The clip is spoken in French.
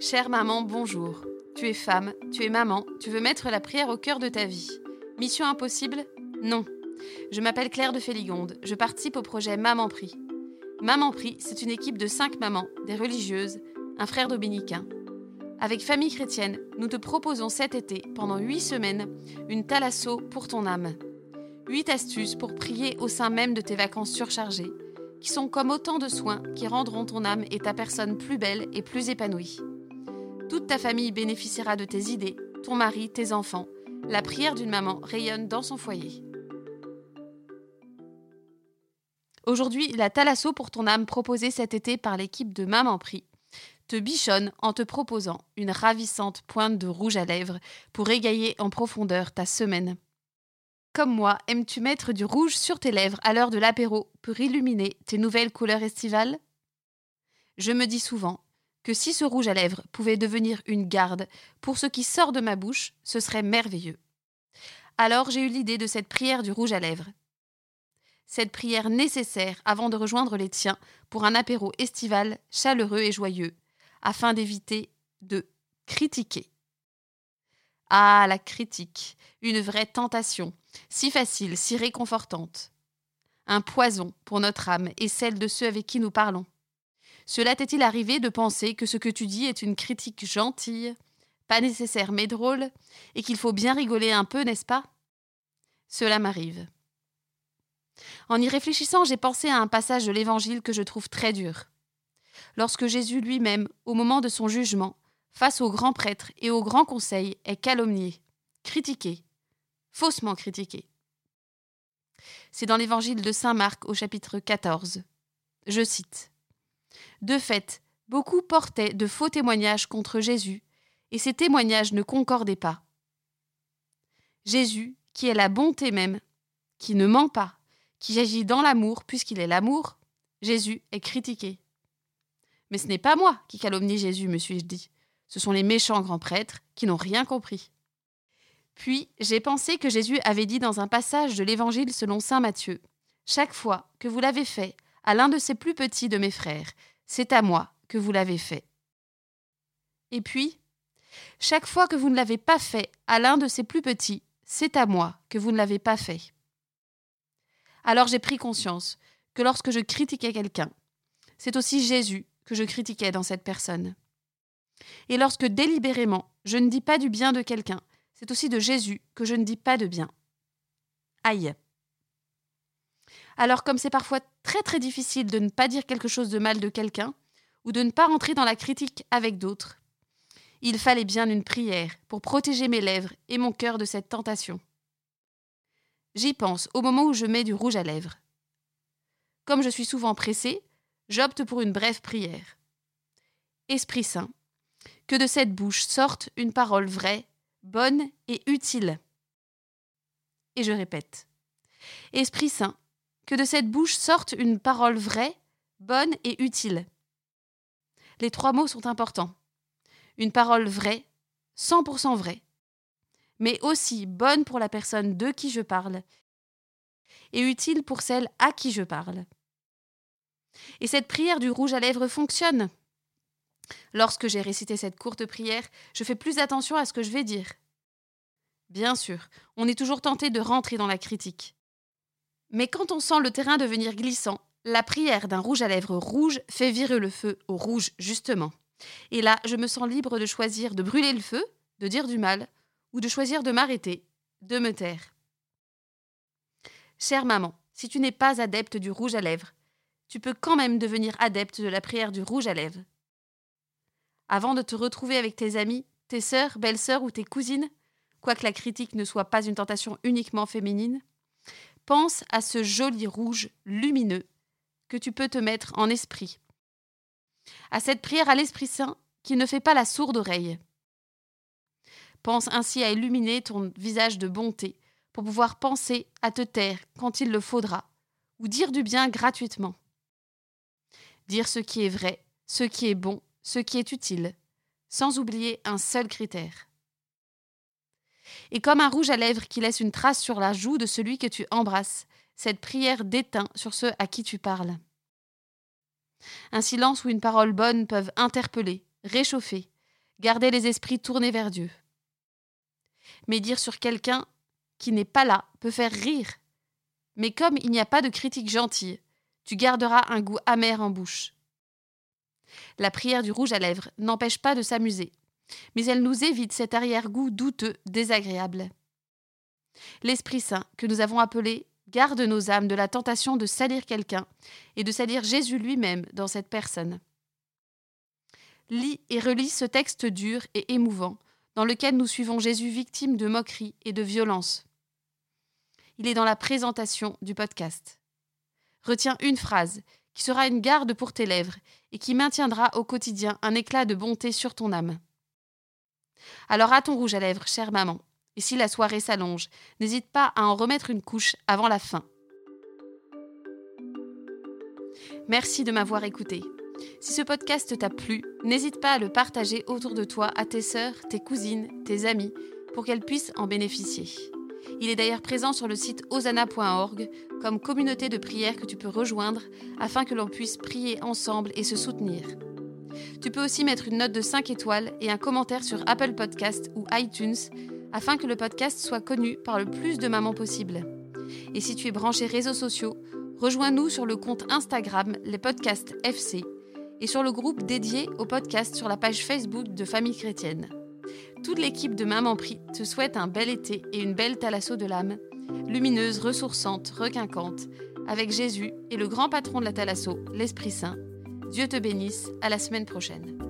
Chère maman, bonjour. Tu es femme, tu es maman, tu veux mettre la prière au cœur de ta vie. Mission impossible? Non. Je m'appelle Claire de Féligonde, je participe au projet Maman Prie. Maman Prie, c'est une équipe de cinq mamans, des religieuses, un frère dominicain. Avec Famille Chrétienne, nous te proposons cet été, pendant huit semaines, une thalasso pour ton âme. Huit astuces pour prier au sein même de tes vacances surchargées, qui sont comme autant de soins qui rendront ton âme et ta personne plus belle et plus épanouie. Toute ta famille bénéficiera de tes idées, ton mari, tes enfants. La prière d'une maman rayonne dans son foyer. Aujourd'hui, la thalasso pour ton âme proposée cet été par l'équipe de Maman Prie te bichonne en te proposant une ravissante pointe de rouge à lèvres pour égayer en profondeur ta semaine. Comme moi, aimes-tu mettre du rouge sur tes lèvres à l'heure de l'apéro pour illuminer tes nouvelles couleurs estivales? Je me dis souvent que si ce rouge à lèvres pouvait devenir une garde pour ce qui sort de ma bouche, ce serait merveilleux. Alors j'ai eu l'idée de cette prière du rouge à lèvres. Cette prière nécessaire avant de rejoindre les tiens pour un apéro estival chaleureux et joyeux, afin d'éviter de critiquer. Ah, la critique, une vraie tentation, si facile, si réconfortante. Un poison pour notre âme et celle de ceux avec qui nous parlons. Cela t'est-il arrivé de penser que ce que tu dis est une critique gentille, pas nécessaire mais drôle, et qu'il faut bien rigoler un peu, n'est-ce pas? Cela m'arrive. En y réfléchissant, j'ai pensé à un passage de l'Évangile que je trouve très dur lorsque Jésus lui-même, au moment de son jugement, face au grand prêtre et au grand conseil, est calomnié, critiqué, faussement critiqué. C'est dans l'évangile de Saint Marc au chapitre 14. Je cite. De fait, beaucoup portaient de faux témoignages contre Jésus, et ces témoignages ne concordaient pas. Jésus, qui est la bonté même, qui ne ment pas, qui agit dans l'amour puisqu'il est l'amour, Jésus est critiqué. Mais ce n'est pas moi qui calomnie Jésus, me suis-je dit. Ce sont les méchants grands prêtres qui n'ont rien compris. Puis j'ai pensé que Jésus avait dit dans un passage de l'Évangile selon Saint Matthieu Chaque fois que vous l'avez fait à l'un de ces plus petits de mes frères, c'est à moi que vous l'avez fait. Et puis, chaque fois que vous ne l'avez pas fait à l'un de ces plus petits, c'est à moi que vous ne l'avez pas fait. Alors j'ai pris conscience que lorsque je critiquais quelqu'un, c'est aussi Jésus que je critiquais dans cette personne. Et lorsque délibérément je ne dis pas du bien de quelqu'un, c'est aussi de Jésus que je ne dis pas de bien. Aïe. Alors comme c'est parfois très très difficile de ne pas dire quelque chose de mal de quelqu'un, ou de ne pas rentrer dans la critique avec d'autres, il fallait bien une prière pour protéger mes lèvres et mon cœur de cette tentation. J'y pense au moment où je mets du rouge à lèvres. Comme je suis souvent pressée, j'opte pour une brève prière. Esprit Saint, que de cette bouche sorte une parole vraie, bonne et utile. Et je répète. Esprit Saint, que de cette bouche sorte une parole vraie, bonne et utile. Les trois mots sont importants. Une parole vraie, 100% vraie, mais aussi bonne pour la personne de qui je parle et utile pour celle à qui je parle. Et cette prière du rouge à lèvres fonctionne. Lorsque j'ai récité cette courte prière, je fais plus attention à ce que je vais dire. Bien sûr, on est toujours tenté de rentrer dans la critique. Mais quand on sent le terrain devenir glissant, la prière d'un rouge à lèvres rouge fait virer le feu au rouge, justement. Et là, je me sens libre de choisir de brûler le feu, de dire du mal, ou de choisir de m'arrêter, de me taire. Chère maman, si tu n'es pas adepte du rouge à lèvres, tu peux quand même devenir adepte de la prière du rouge à lèvres. Avant de te retrouver avec tes amis, tes sœurs, belles-sœurs ou tes cousines, quoique la critique ne soit pas une tentation uniquement féminine, pense à ce joli rouge lumineux que tu peux te mettre en esprit. À cette prière à l'Esprit Saint qui ne fait pas la sourde oreille. Pense ainsi à illuminer ton visage de bonté pour pouvoir penser à te taire quand il le faudra, ou dire du bien gratuitement dire ce qui est vrai, ce qui est bon, ce qui est utile, sans oublier un seul critère. Et comme un rouge à lèvres qui laisse une trace sur la joue de celui que tu embrasses, cette prière déteint sur ceux à qui tu parles. Un silence ou une parole bonne peuvent interpeller, réchauffer, Gardez les esprits tournés vers Dieu. Mais dire sur quelqu'un qui n'est pas là peut faire rire. Mais comme il n'y a pas de critique gentille, tu garderas un goût amer en bouche. La prière du rouge à lèvres n'empêche pas de s'amuser, mais elle nous évite cet arrière-goût douteux, désagréable. L'Esprit Saint, que nous avons appelé, garde nos âmes de la tentation de salir quelqu'un et de salir Jésus lui-même dans cette personne. Lis et relis ce texte dur et émouvant, dans lequel nous suivons Jésus victime de moqueries et de violences. Il est dans la présentation du podcast. Retiens une phrase qui sera une garde pour tes lèvres et qui maintiendra au quotidien un éclat de bonté sur ton âme. Alors à ton rouge à lèvres, chère maman, et si la soirée s'allonge, n'hésite pas à en remettre une couche avant la fin. Merci de m'avoir écouté. Si ce podcast t'a plu, n'hésite pas à le partager autour de toi à tes sœurs, tes cousines, tes amis, pour qu'elles puissent en bénéficier. Il est d'ailleurs présent sur le site osana.org comme communauté de prière que tu peux rejoindre afin que l'on puisse prier ensemble et se soutenir. Tu peux aussi mettre une note de 5 étoiles et un commentaire sur Apple Podcast ou iTunes afin que le podcast soit connu par le plus de mamans possible. Et si tu es branché réseaux sociaux, rejoins-nous sur le compte Instagram Les Podcasts FC et sur le groupe dédié au podcast sur la page Facebook de Famille Chrétienne. Toute l'équipe de Maman Prie te souhaite un bel été et une belle thalasso de l'âme, lumineuse, ressourçante, requinquante, avec Jésus et le grand patron de la thalasso, l'Esprit Saint. Dieu te bénisse, à la semaine prochaine.